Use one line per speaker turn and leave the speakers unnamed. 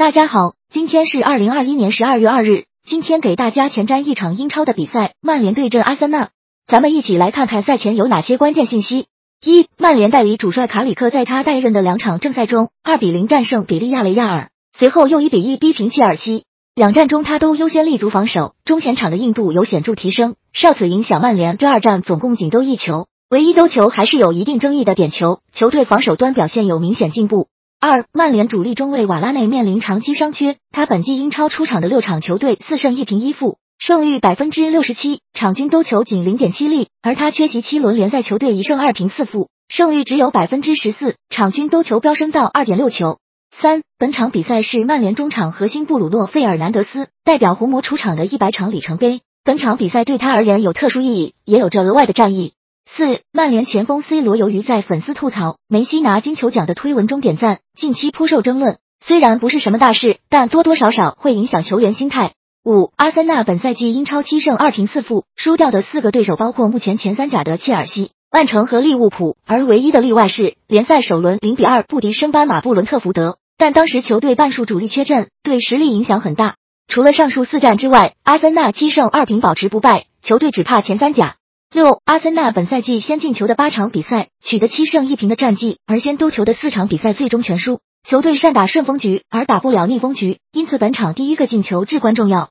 大家好，今天是二零二一年十二月二日。今天给大家前瞻一场英超的比赛，曼联对阵阿森纳。咱们一起来看看赛前有哪些关键信息。一、曼联代理主帅卡里克在他代任的两场正赛中，二比零战胜比利亚雷亚尔，随后又一比一逼平切尔西。两战中他都优先立足防守，中前场的硬度有显著提升，受此影响，曼联这二战总共仅丢一球，唯一丢球还是有一定争议的点球，球队防守端表现有明显进步。二，曼联主力中卫瓦拉内面临长期伤缺，他本季英超出场的六场球队四胜一平一负，胜率百分之六十七，场均丢球仅零点七粒，而他缺席七轮联赛球队一胜二平四负，胜率只有百分之十四，场均丢球飙升到二点六球。三，本场比赛是曼联中场核心布鲁诺费尔南德斯代表红魔出场的一百场里程碑，本场比赛对他而言有特殊意义，也有着额外的战役。四，曼联前锋 C 罗由于在粉丝吐槽梅西拿金球奖的推文中点赞，近期颇受争论。虽然不是什么大事，但多多少少会影响球员心态。五，阿森纳本赛季英超七胜二平四负，输掉的四个对手包括目前前三甲的切尔西、曼城和利物浦，而唯一的例外是联赛首轮零比二不敌升班马布伦特福德，但当时球队半数主力缺阵，对实力影响很大。除了上述四战之外，阿森纳七胜二平保持不败，球队只怕前三甲。六，阿森纳本赛季先进球的八场比赛取得七胜一平的战绩，而先丢球的四场比赛最终全输。球队善打顺风局，而打不了逆风局，因此本场第一个进球至关重要。